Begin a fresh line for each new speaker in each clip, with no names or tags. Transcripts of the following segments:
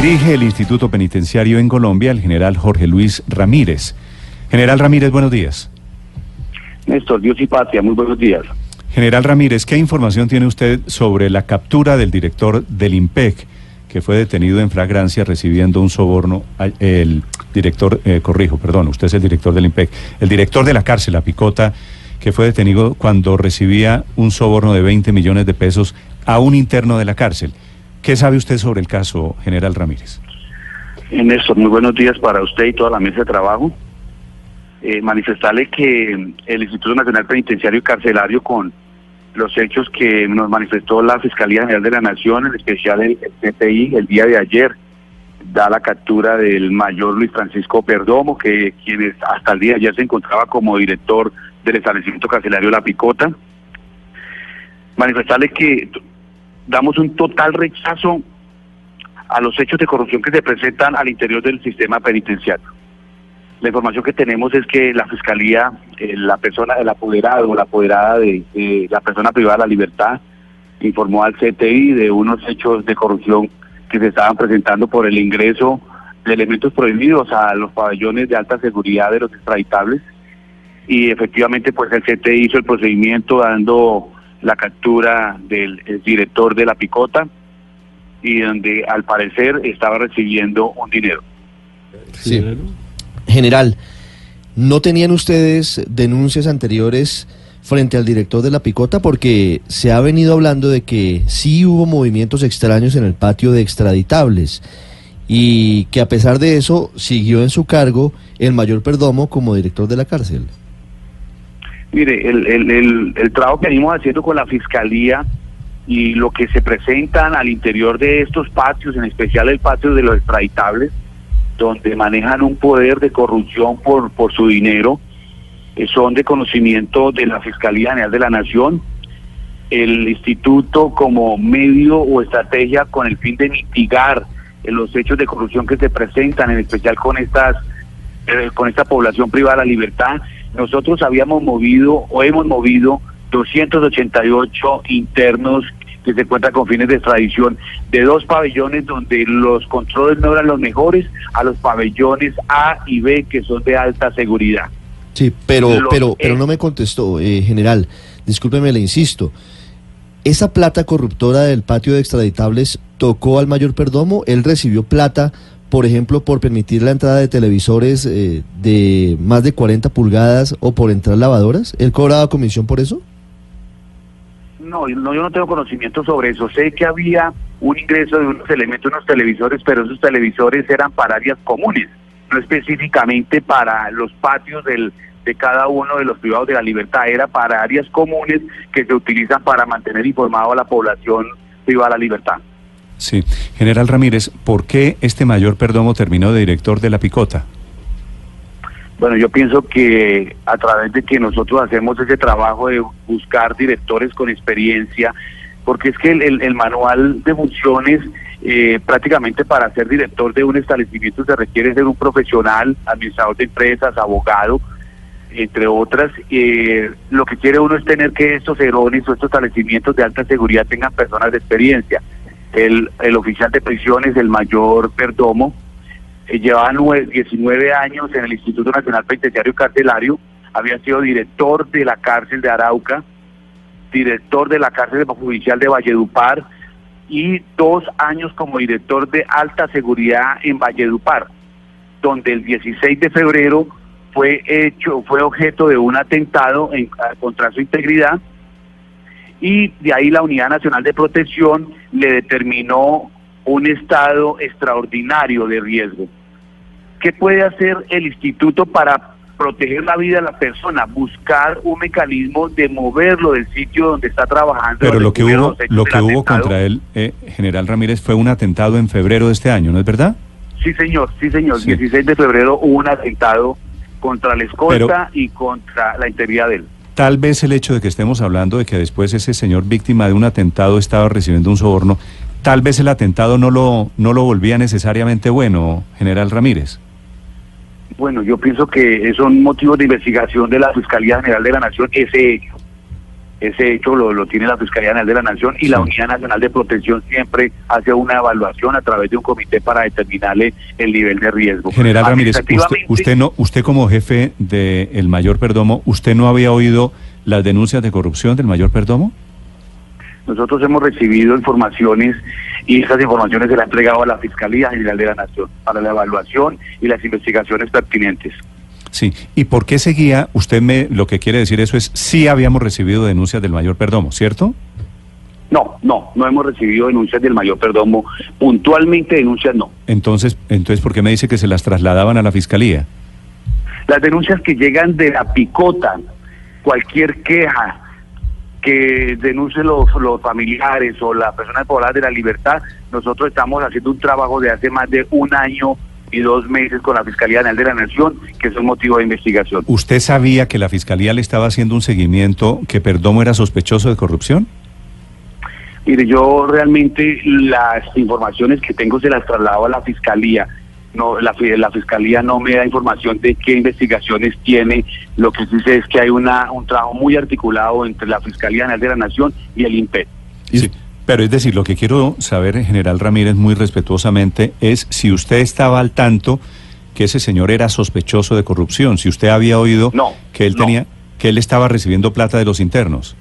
Dirige el Instituto Penitenciario en Colombia el general Jorge Luis Ramírez. General Ramírez, buenos días.
Néstor, Dios y patria, muy buenos días.
General Ramírez, ¿qué información tiene usted sobre la captura del director del IMPEC, que fue detenido en flagrancia recibiendo un soborno? El director, eh, corrijo, perdón, usted es el director del IMPEC, el director de la cárcel, la Picota, que fue detenido cuando recibía un soborno de 20 millones de pesos a un interno de la cárcel. ¿Qué sabe usted sobre el caso, general Ramírez?
Eh, Néstor, muy buenos días para usted y toda la mesa de trabajo. Eh, manifestarle que el Instituto Nacional Penitenciario y Carcelario con los hechos que nos manifestó la Fiscalía General de la Nación, en especial el, CPI, el día de ayer, da la captura del mayor Luis Francisco Perdomo, que quien es- hasta el día de ayer se encontraba como director del establecimiento carcelario La Picota. Manifestarle que damos un total rechazo a los hechos de corrupción que se presentan al interior del sistema penitenciario. La información que tenemos es que la fiscalía, eh, la persona, el apoderado o la apoderada de, la persona privada de la libertad, informó al CTI de unos hechos de corrupción que se estaban presentando por el ingreso de elementos prohibidos a los pabellones de alta seguridad de los extraditables y efectivamente pues el CTI hizo el procedimiento dando la captura del el director de la picota y donde al parecer estaba recibiendo un dinero.
Sí. General, ¿no tenían ustedes denuncias anteriores frente al director de la picota? Porque se ha venido hablando de que sí hubo movimientos extraños en el patio de extraditables y que a pesar de eso siguió en su cargo el mayor Perdomo como director de la cárcel.
Mire, el, el, el, el trabajo que venimos haciendo con la fiscalía y lo que se presentan al interior de estos patios, en especial el patio de los extraditables, donde manejan un poder de corrupción por, por su dinero, eh, son de conocimiento de la Fiscalía General de la Nación, el instituto como medio o estrategia con el fin de mitigar eh, los hechos de corrupción que se presentan, en especial con estas eh, con esta población privada de la libertad. Nosotros habíamos movido o hemos movido 288 internos que se encuentran con fines de extradición de dos pabellones donde los controles no eran los mejores a los pabellones A y B que son de alta seguridad.
Sí, pero, pero, pero no me contestó, eh, general. Discúlpeme, le insisto. ¿Esa plata corruptora del patio de extraditables tocó al mayor Perdomo? ¿Él recibió plata, por ejemplo, por permitir la entrada de televisores eh, de más de 40 pulgadas o por entrar lavadoras? ¿Él cobraba comisión por eso?
No, no, yo no tengo conocimiento sobre eso. Sé que había un ingreso de unos elementos, unos televisores, pero esos televisores eran para áreas comunes, no específicamente para los patios del, de cada uno de los privados de la libertad, era para áreas comunes que se utilizan para mantener informado a la población privada de la libertad.
Sí. General Ramírez, ¿por qué este mayor Perdomo terminó de director de la Picota?
Bueno, yo pienso que a través de que nosotros hacemos ese trabajo de buscar directores con experiencia, porque es que el, manual de funciones, eh, prácticamente para ser director de un establecimiento se requiere ser un profesional, administrador de empresas, abogado, entre otras. eh, lo que quiere uno es tener que estos erones o estos establecimientos de alta seguridad tengan personas de experiencia. El, el oficial de prisiones, el mayor Perdomo, eh, llevaba nue- 19 años en el Instituto Nacional Penitenciario Carcelario, había sido director de la cárcel de Arauca, director de la cárcel judicial de Valledupar y dos años como director de alta seguridad en Valledupar, donde el 16 de febrero fue hecho, fue objeto de un atentado en- contra su integridad y de ahí la Unidad Nacional de Protección le determinó un estado extraordinario de riesgo. ¿Qué puede hacer el instituto para proteger la vida de la persona, buscar un mecanismo de moverlo del sitio donde está trabajando.
Pero lo que hubo, lo que hubo contra él, eh, general Ramírez, fue un atentado en febrero de este año, ¿no es verdad?
Sí, señor, sí, señor.
Sí.
16 de febrero hubo un atentado contra la escolta y contra la integridad de él.
Tal vez el hecho de que estemos hablando de que después ese señor víctima de un atentado estaba recibiendo un soborno, tal vez el atentado no lo, no lo volvía necesariamente bueno, general Ramírez.
Bueno, yo pienso que son motivos de investigación de la Fiscalía General de la Nación ese hecho. Ese hecho lo, lo tiene la Fiscalía General de la Nación y la. Unidad Nacional de Protección siempre hace una evaluación a través de un comité para determinarle el nivel de riesgo.
General Ramírez, usted, no, usted como jefe del mayor perdomo, ¿usted no había oído las denuncias de corrupción del mayor perdomo?
Nosotros hemos recibido informaciones y esas informaciones se las ha entregado a la Fiscalía General de la Nación para la evaluación y las investigaciones pertinentes.
Sí. ¿Y por qué seguía? Usted me, lo que quiere decir eso es, sí habíamos recibido denuncias del mayor perdomo, ¿cierto?
No, no, no hemos recibido denuncias del mayor perdomo. Puntualmente denuncias no.
Entonces, entonces, ¿por qué me dice que se las trasladaban a la fiscalía?
Las denuncias que llegan de la picota, cualquier queja que denuncien los, los familiares o la persona poblada de la libertad, nosotros estamos haciendo un trabajo de hace más de un año y dos meses con la Fiscalía General de la Nación, que es un motivo de investigación.
¿Usted sabía que la fiscalía le estaba haciendo un seguimiento que Perdomo era sospechoso de corrupción?
Mire, yo realmente las informaciones que tengo se las traslado a la Fiscalía. No, la, la Fiscalía no me da información de qué investigaciones tiene. Lo que sí sé es que hay una, un trabajo muy articulado entre la Fiscalía General de la Nación y el INPET.
Sí. Pero es decir, lo que quiero saber, general Ramírez, muy respetuosamente, es si usted estaba al tanto que ese señor era sospechoso de corrupción, si usted había oído
No,
que él
no.
tenía, que él estaba recibiendo plata de los internos.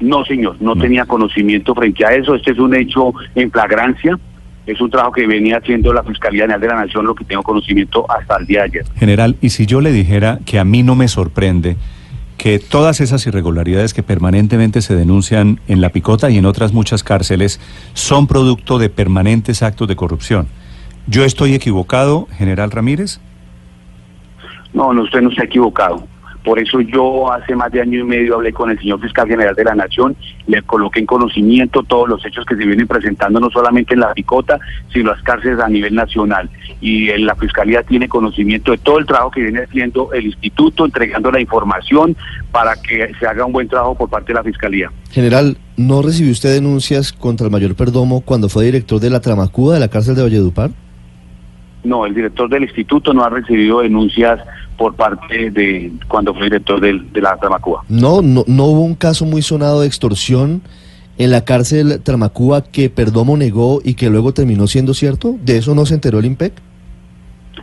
No, señor, no,
No.
tenía conocimiento frente a eso. Este es un hecho en flagrancia. Es un trabajo que venía haciendo la Fiscalía General de la Nación, lo que tengo conocimiento hasta el día de ayer.
General, y si yo le dijera que a mí no me sorprende que todas esas irregularidades que permanentemente se denuncian en la picota y en otras muchas cárceles son producto de permanentes actos de corrupción. ¿Yo estoy equivocado, general Ramírez?
No, no, usted no ha equivocado. Por eso yo hace más de año y medio hablé con el señor fiscal general de la Nación, le coloqué en conocimiento todos los hechos que se vienen presentando no solamente en la picota, sino las cárceles a nivel nacional. Y eh, la fiscalía tiene conocimiento de todo el trabajo que viene haciendo el instituto, entregando la información para que se haga un buen trabajo por parte de la fiscalía.
General, ¿no recibió usted denuncias contra el mayor Perdomo cuando fue director de la Tramacuda de la cárcel de Valledupar?
No, el director del instituto no ha recibido denuncias por parte de cuando fue director del- de la Tramacuba.
No, no, no hubo un caso muy sonado de extorsión en la cárcel Tramacuba que Perdomo negó y que luego terminó siendo cierto. ¿De eso no se enteró el IMPEC?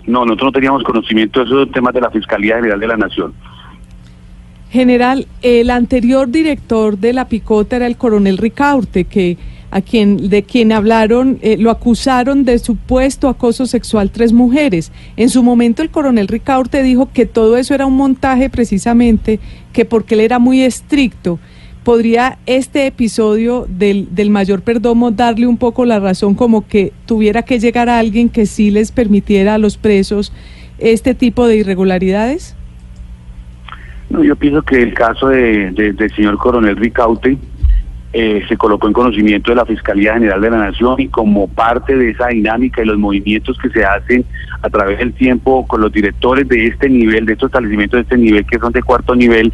No, nosotros no teníamos conocimiento de esos temas de la Fiscalía General de la Nación.
General, el anterior director de la Picota era el coronel Ricaurte, que a quien de quien hablaron, eh, lo acusaron de supuesto acoso sexual tres mujeres. En su momento el coronel Ricaurte dijo que todo eso era un montaje precisamente, que porque él era muy estricto. ¿Podría este episodio del, del mayor perdomo darle un poco la razón como que tuviera que llegar a alguien que sí les permitiera a los presos este tipo de irregularidades?
No, yo pienso que el caso de, de- del señor coronel Ricaute eh, se colocó en conocimiento de la Fiscalía General de la Nación y como parte de esa dinámica y los movimientos que se hacen a través del tiempo con los directores de este nivel, de estos establecimientos de este nivel que son de cuarto nivel,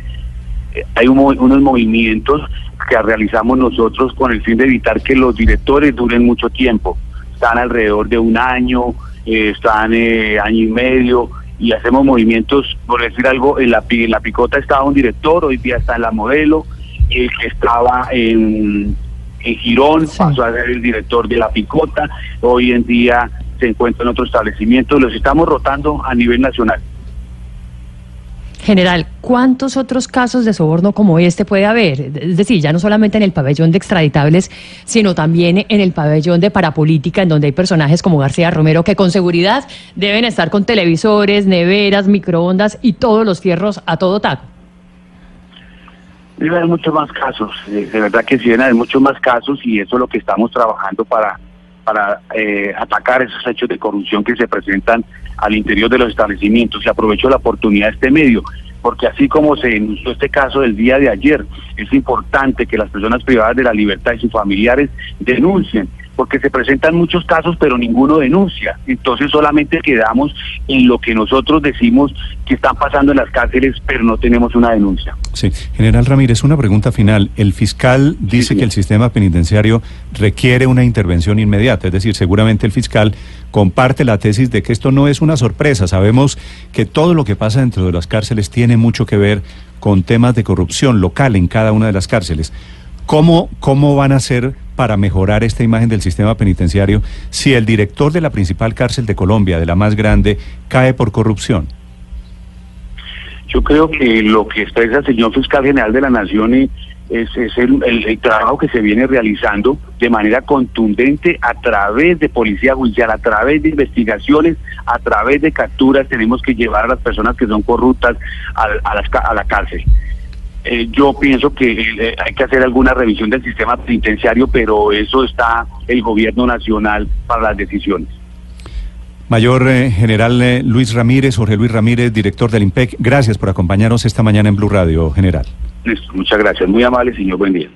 eh, hay unos movimientos que realizamos nosotros con el fin de evitar que los directores duren mucho tiempo. Están alrededor de un año, eh, están eh, año y medio y hacemos movimientos, por decir algo, en la, en la picota estaba un director, hoy día está en la modelo, el que estaba en, en Girón
Sí.
pasó a ser el director de la picota, hoy en día se encuentra en otro establecimiento, los estamos rotando a nivel nacional.
General, ¿cuántos otros casos de soborno como este puede haber? Es decir, ya no solamente en el pabellón de extraditables, sino también en el pabellón de parapolítica, en donde hay personajes como García Romero que con seguridad deben estar con televisores, neveras, microondas y todos los fierros a todo taco.
Debe haber muchos más casos, eh, de verdad que sí deben haber muchos más casos y eso es lo que estamos trabajando para, para eh, atacar esos hechos de corrupción que se presentan al interior de los establecimientos. Y aprovecho la oportunidad de este medio porque así como se denunció este caso del día de ayer, es importante que las personas privadas de la libertad y sus familiares denuncien porque se presentan muchos casos pero ninguno denuncia. Entonces solamente quedamos en lo que nosotros decimos que están pasando en las cárceles, pero no tenemos una denuncia.
Sí, General Ramírez, una pregunta final. El fiscal dice que el sistema penitenciario requiere una intervención inmediata, es decir, seguramente el fiscal comparte la tesis de que esto no es una sorpresa. Sabemos que todo lo que pasa dentro de las cárceles tiene mucho que ver con temas de corrupción local en cada una de las cárceles. ¿Cómo, cómo van a hacer para mejorar esta imagen del sistema penitenciario si el director de la principal cárcel de Colombia, de la más grande, cae por corrupción?
Yo creo que lo que expresa el señor fiscal general de la Nación es, el, trabajo que se viene realizando de manera contundente a través de policía judicial, a través de investigaciones, a través de capturas. Tenemos que llevar a las personas que son corruptas a, las, a la cárcel. Eh, yo pienso que eh, hay que hacer alguna revisión del sistema penitenciario, pero eso está el gobierno nacional para las decisiones.
Mayor eh, General Luis Ramírez, Jorge Luis Ramírez, director del IMPEC, gracias por acompañarnos esta mañana en Blue Radio, General.
Listo, muchas gracias, muy amable, señor, buen día.